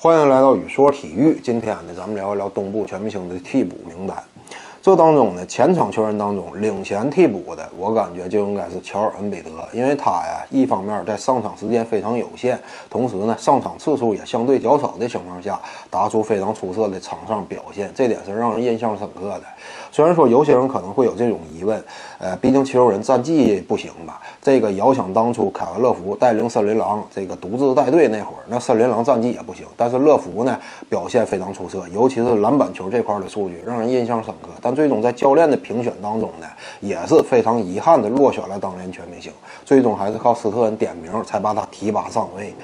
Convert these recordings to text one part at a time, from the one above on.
欢迎来到宇说体育。今天呢，咱们聊一聊东部全明星的替补名单。这当中呢，前场球员当中领衔替补的，我感觉就应该是乔尔恩比德，因为他呀，一方面在上场时间非常有限，同时呢，上场次数也相对较少的情况下，打出非常出色的场上表现，这点是让人印象深刻的。虽然说有些人可能会有这种疑问，呃，毕竟球人战绩不行吧？这个遥想当初，凯文乐福带领森林狼这个独自带队那会儿，那森林狼战绩也不行，但是乐福呢表现非常出色，尤其是篮板球这块的数据让人印象深刻。但最终在教练的评选当中呢，也是非常遗憾的落选了当年全明星，最终还是靠斯特恩点名才把他提拔上位。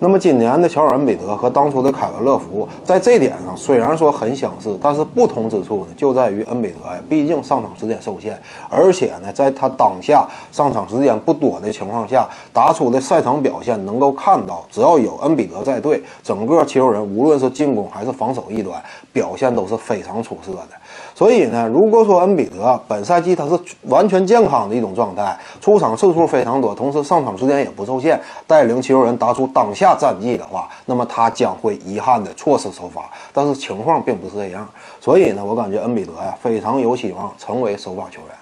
那么今年的乔尔恩比德和当初的凯文乐福在这点上虽然说很相似，但是不同之处呢就在于恩比德呀，毕竟上场时间受限，而且呢在他当下上场时间不多的情况下，打出的赛场表现能够看到，只要有恩比德在队，整个球人无论是进攻还是防守一端表现都是非常出色的。所以呢，如果说恩比德本赛季他是完全健康的一种状态，出场次数非常多，同时上场时间也不受限，带领球人打出当下战绩的话，那么他将会遗憾的错失首发。但是情况并不是这样，所以呢，我感觉恩比德呀非常有希望成为首发球员。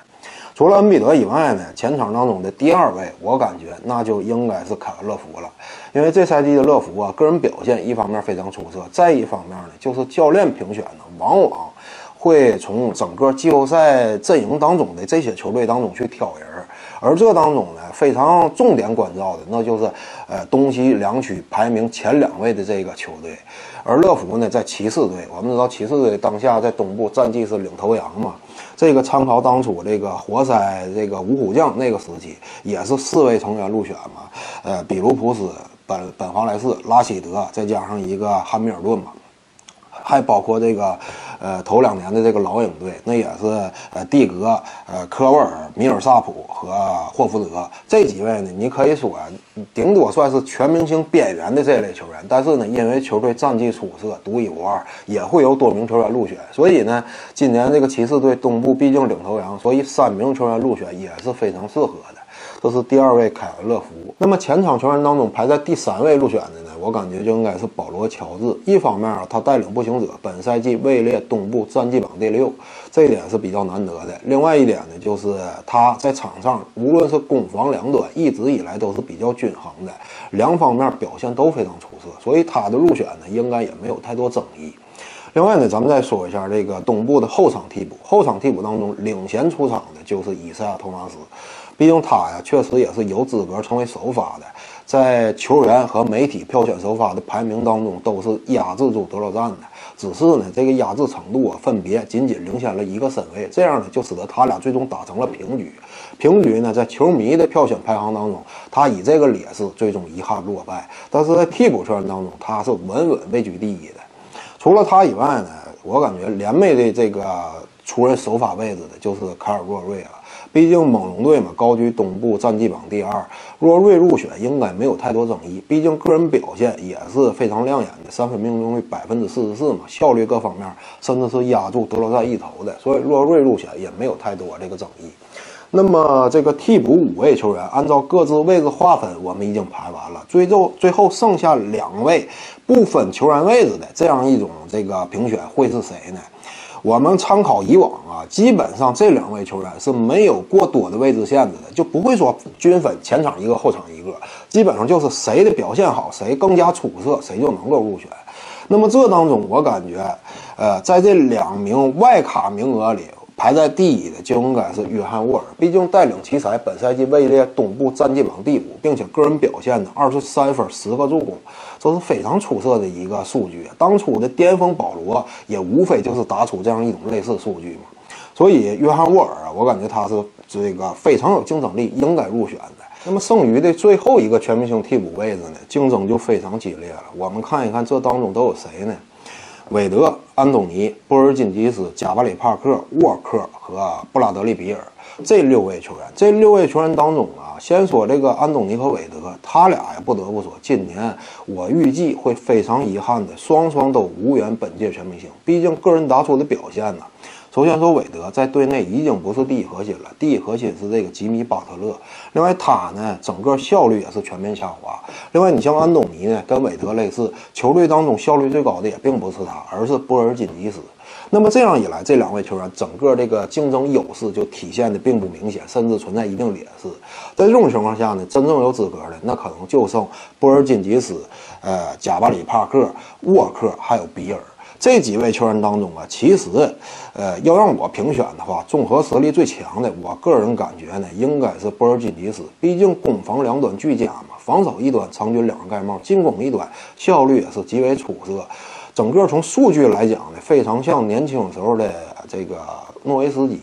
除了恩比德以外呢，前场当中的第二位，我感觉那就应该是凯文乐福了，因为这赛季的乐福啊，个人表现一方面非常出色，再一方面呢，就是教练评选呢，往往。会从整个季后赛阵营当中的这些球队当中去挑人，而这当中呢，非常重点关照的，那就是呃东西两区排名前两位的这个球队。而乐福呢，在骑士队，我们知道骑士队当下在东部战绩是领头羊嘛。这个参考当初这个活塞这个五虎将那个时期，也是四位成员入选嘛。呃，比卢普斯、本本华莱士、拉希德，再加上一个汉密尔顿嘛。还包括这个，呃，头两年的这个老鹰队，那也是呃蒂格、呃科沃尔、米尔萨普和霍福德这几位呢。你可以说，顶多算是全明星边缘的这类球员。但是呢，因为球队战绩出色、独一无二，也会有多名球员入选。所以呢，今年这个骑士队东部毕竟领头羊，所以三名球员入选也是非常适合的。这是第二位凯文乐福。那么前场球员当中排在第三位入选的呢？我感觉就应该是保罗乔治。一方面啊，他带领步行者本赛季位列东部战绩榜第六，这一点是比较难得的。另外一点呢，就是他在场上无论是攻防两端，一直以来都是比较均衡的，两方面表现都非常出色，所以他的入选呢，应该也没有太多争议。另外呢，咱们再说一下这个东部的后场替补。后场替补当中领衔出场的就是伊赛亚·托马斯。毕竟他呀，确实也是有资格成为首发的，在球员和媒体票选首发的排名当中，都是压制住德罗赞的。只是呢，这个压制程度啊，分别仅仅领先了一个身位，这样呢，就使得他俩最终打成了平局。平局呢，在球迷的票选排行当中，他以这个劣势最终遗憾落败。但是在替补球员当中，他是稳稳位居第一的。除了他以外呢，我感觉联袂的这个出任首发位置的就是凯尔沃瑞了。毕竟猛龙队嘛，高居东部战绩榜第二，若瑞入选应该没有太多争议。毕竟个人表现也是非常亮眼的，三分命中率百分之四十四嘛，效率各方面甚至是压住德罗赞一头的，所以若瑞入选也没有太多这个争议。那么这个替补五位球员，按照各自位置划分，我们已经排完了，最后最后剩下两位不分球员位置的这样一种这个评选会是谁呢？我们参考以往啊，基本上这两位球员是没有过多的位置限制的，就不会说均分前场一个后场一个，基本上就是谁的表现好，谁更加出色，谁就能够入选。那么这当中，我感觉，呃，在这两名外卡名额里。排在第一的就应该是约翰沃尔，毕竟带领奇才本赛季位列东部战绩榜第五，并且个人表现呢二十三分十个助攻，这是非常出色的一个数据。当初的巅峰保罗也无非就是打出这样一种类似数据嘛。所以约翰沃尔啊，我感觉他是这个非常有竞争力，应该入选的。那么剩余的最后一个全明星替补位置呢，竞争就非常激烈了。我们看一看这当中都有谁呢？韦德、安东尼、波尔津吉斯、加巴里·帕克、沃克和布拉德利·比尔这六位球员，这六位球员当中啊，先说这个安东尼和韦德，他俩呀，不得不说，今年我预计会非常遗憾的，双双都无缘本届全明星。毕竟个人打出的表现呢，首先说韦德在队内已经不是第一核心了，第一核心是这个吉米巴特勒。另外他呢，整个效率也是全面下滑。另外你像安东尼呢，跟韦德类似，球队当中效率最高的也并不是他，而是波尔津吉斯。那么这样一来，这两位球员整个这个竞争优势就体现的并不明显，甚至存在一定劣势。在这种情况下呢，真正有资格的那可能就剩波尔津吉斯、呃贾巴里帕克、沃克还有比尔这几位球员当中啊。其实，呃，要让我评选的话，综合实力最强的，我个人感觉呢，应该是波尔津吉斯。毕竟攻防两端俱佳嘛，防守一端场均两个盖帽，进攻一端效率也是极为出色。整个从数据来讲呢，非常像年轻时候的这个诺维斯基，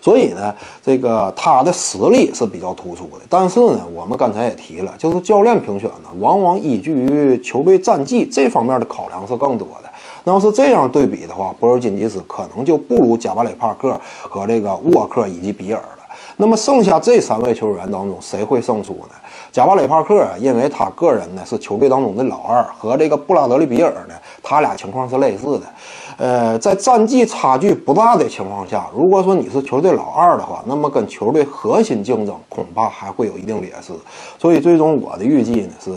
所以呢，这个他的实力是比较突出的。但是呢，我们刚才也提了，就是教练评选呢，往往依据于球队战绩这方面的考量是更多的。那要是这样对比的话，博尔金吉斯可能就不如贾巴里帕克和这个沃克以及比尔。那么剩下这三位球员当中，谁会胜出呢？贾巴雷帕克啊，因为他个人呢是球队当中的老二，和这个布拉德利比尔呢，他俩情况是类似的。呃，在战绩差距不大的情况下，如果说你是球队老二的话，那么跟球队核心竞争恐怕还会有一定劣势。所以最终我的预计呢是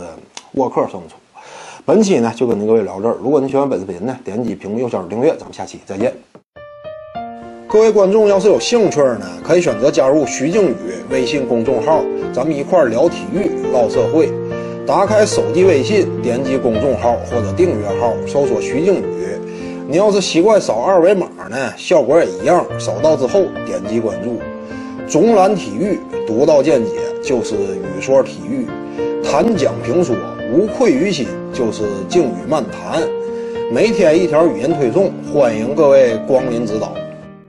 沃克胜出。本期呢就跟您各位聊这儿。如果您喜欢本视频呢，点击屏幕右下角订阅，咱们下期再见。各位观众要是有兴趣呢，可以选择加入徐静宇微信公众号，咱们一块聊体育、唠社会。打开手机微信，点击公众号或者订阅号，搜索徐静宇。你要是习惯扫二维码呢，效果也一样。扫到之后点击关注。总览体育，独到见解就是语说体育，谈讲评说无愧于心就是静语漫谈。每天一条语音推送，欢迎各位光临指导。